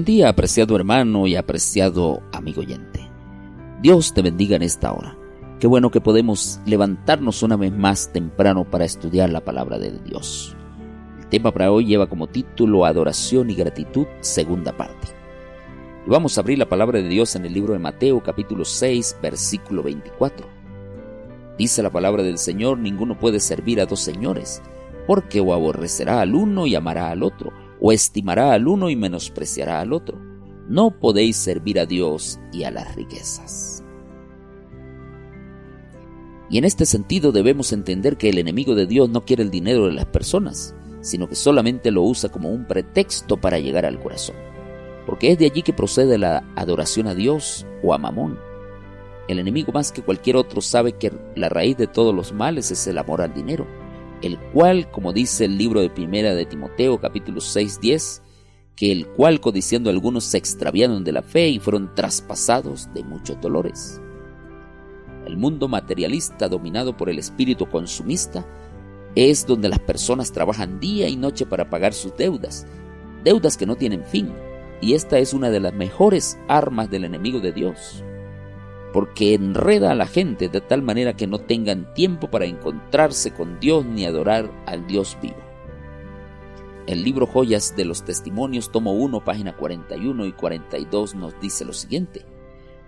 Buen día, apreciado hermano y apreciado amigo oyente. Dios te bendiga en esta hora. Qué bueno que podemos levantarnos una vez más temprano para estudiar la palabra de Dios. El tema para hoy lleva como título Adoración y Gratitud, segunda parte. Y vamos a abrir la palabra de Dios en el libro de Mateo capítulo 6, versículo 24. Dice la palabra del Señor, ninguno puede servir a dos señores, porque o aborrecerá al uno y amará al otro o estimará al uno y menospreciará al otro. No podéis servir a Dios y a las riquezas. Y en este sentido debemos entender que el enemigo de Dios no quiere el dinero de las personas, sino que solamente lo usa como un pretexto para llegar al corazón. Porque es de allí que procede la adoración a Dios o a Mamón. El enemigo más que cualquier otro sabe que la raíz de todos los males es el amor al dinero el cual, como dice el libro de Primera de Timoteo capítulo 6, 10, que el cual codiciando algunos se extraviaron de la fe y fueron traspasados de muchos dolores. El mundo materialista dominado por el espíritu consumista es donde las personas trabajan día y noche para pagar sus deudas, deudas que no tienen fin, y esta es una de las mejores armas del enemigo de Dios porque enreda a la gente de tal manera que no tengan tiempo para encontrarse con Dios ni adorar al Dios vivo. El libro Joyas de los Testimonios, tomo 1, página 41 y 42 nos dice lo siguiente.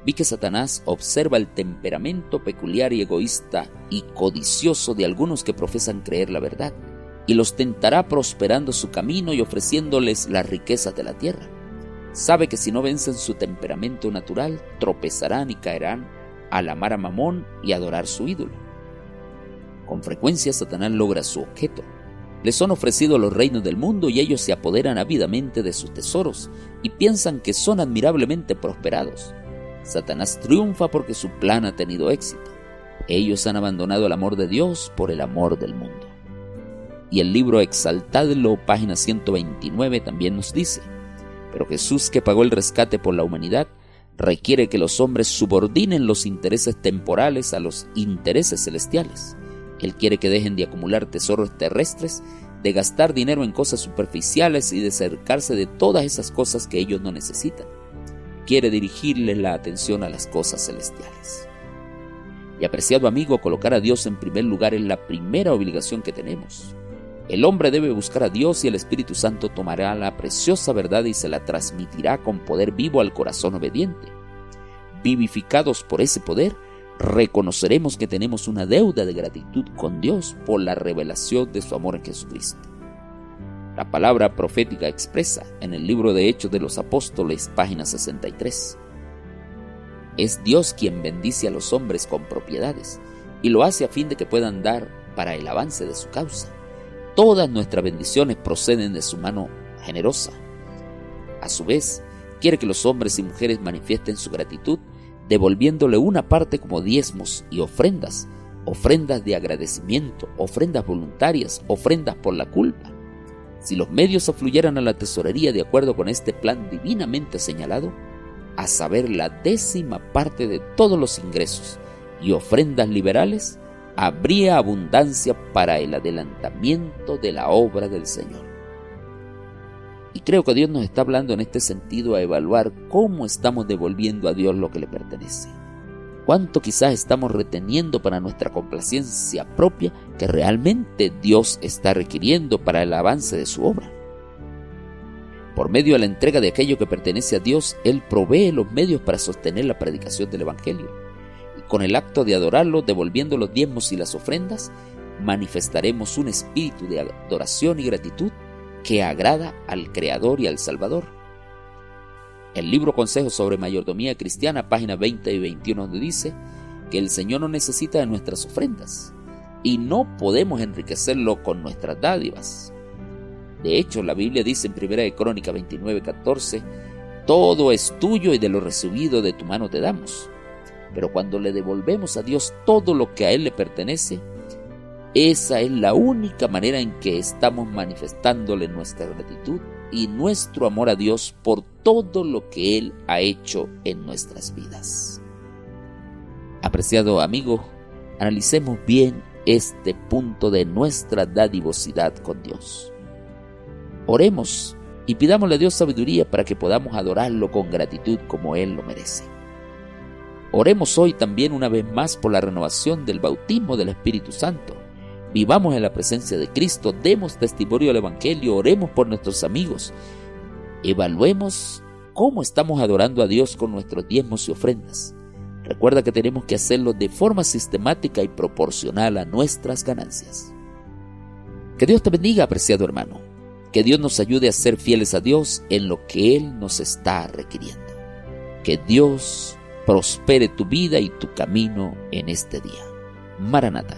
Vi que Satanás observa el temperamento peculiar y egoísta y codicioso de algunos que profesan creer la verdad, y los tentará prosperando su camino y ofreciéndoles las riquezas de la tierra Sabe que si no vencen su temperamento natural, tropezarán y caerán al amar a Mamón y adorar su ídolo. Con frecuencia Satanás logra su objeto. Les son ofrecidos los reinos del mundo y ellos se apoderan ávidamente de sus tesoros y piensan que son admirablemente prosperados. Satanás triunfa porque su plan ha tenido éxito. Ellos han abandonado el amor de Dios por el amor del mundo. Y el libro Exaltadlo, página 129, también nos dice, Jesús, que pagó el rescate por la humanidad, requiere que los hombres subordinen los intereses temporales a los intereses celestiales. Él quiere que dejen de acumular tesoros terrestres, de gastar dinero en cosas superficiales y de acercarse de todas esas cosas que ellos no necesitan. Quiere dirigirles la atención a las cosas celestiales. Y apreciado amigo, colocar a Dios en primer lugar es la primera obligación que tenemos. El hombre debe buscar a Dios y el Espíritu Santo tomará la preciosa verdad y se la transmitirá con poder vivo al corazón obediente. Vivificados por ese poder, reconoceremos que tenemos una deuda de gratitud con Dios por la revelación de su amor en Jesucristo. La palabra profética expresa en el libro de Hechos de los Apóstoles, página 63. Es Dios quien bendice a los hombres con propiedades y lo hace a fin de que puedan dar para el avance de su causa. Todas nuestras bendiciones proceden de su mano generosa. A su vez, quiere que los hombres y mujeres manifiesten su gratitud devolviéndole una parte como diezmos y ofrendas, ofrendas de agradecimiento, ofrendas voluntarias, ofrendas por la culpa. Si los medios afluyeran a la tesorería de acuerdo con este plan divinamente señalado, a saber la décima parte de todos los ingresos y ofrendas liberales, habría abundancia para el adelantamiento de la obra del Señor. Y creo que Dios nos está hablando en este sentido a evaluar cómo estamos devolviendo a Dios lo que le pertenece. Cuánto quizás estamos reteniendo para nuestra complacencia propia que realmente Dios está requiriendo para el avance de su obra. Por medio de la entrega de aquello que pertenece a Dios, Él provee los medios para sostener la predicación del Evangelio con el acto de adorarlo, devolviendo los diezmos y las ofrendas, manifestaremos un espíritu de adoración y gratitud que agrada al Creador y al Salvador. El libro Consejos sobre Mayordomía Cristiana, página 20 y 21, donde dice que el Señor no necesita de nuestras ofrendas y no podemos enriquecerlo con nuestras dádivas. De hecho, la Biblia dice en 1 de Crónica 29, 14, todo es tuyo y de lo recibido de tu mano te damos. Pero cuando le devolvemos a Dios todo lo que a Él le pertenece, esa es la única manera en que estamos manifestándole nuestra gratitud y nuestro amor a Dios por todo lo que Él ha hecho en nuestras vidas. Apreciado amigo, analicemos bien este punto de nuestra dadivosidad con Dios. Oremos y pidámosle a Dios sabiduría para que podamos adorarlo con gratitud como Él lo merece. Oremos hoy también una vez más por la renovación del bautismo del Espíritu Santo. Vivamos en la presencia de Cristo, demos testimonio del Evangelio, oremos por nuestros amigos. Evaluemos cómo estamos adorando a Dios con nuestros diezmos y ofrendas. Recuerda que tenemos que hacerlo de forma sistemática y proporcional a nuestras ganancias. Que Dios te bendiga, apreciado hermano. Que Dios nos ayude a ser fieles a Dios en lo que Él nos está requiriendo. Que Dios prospere tu vida y tu camino en este día. Maranata.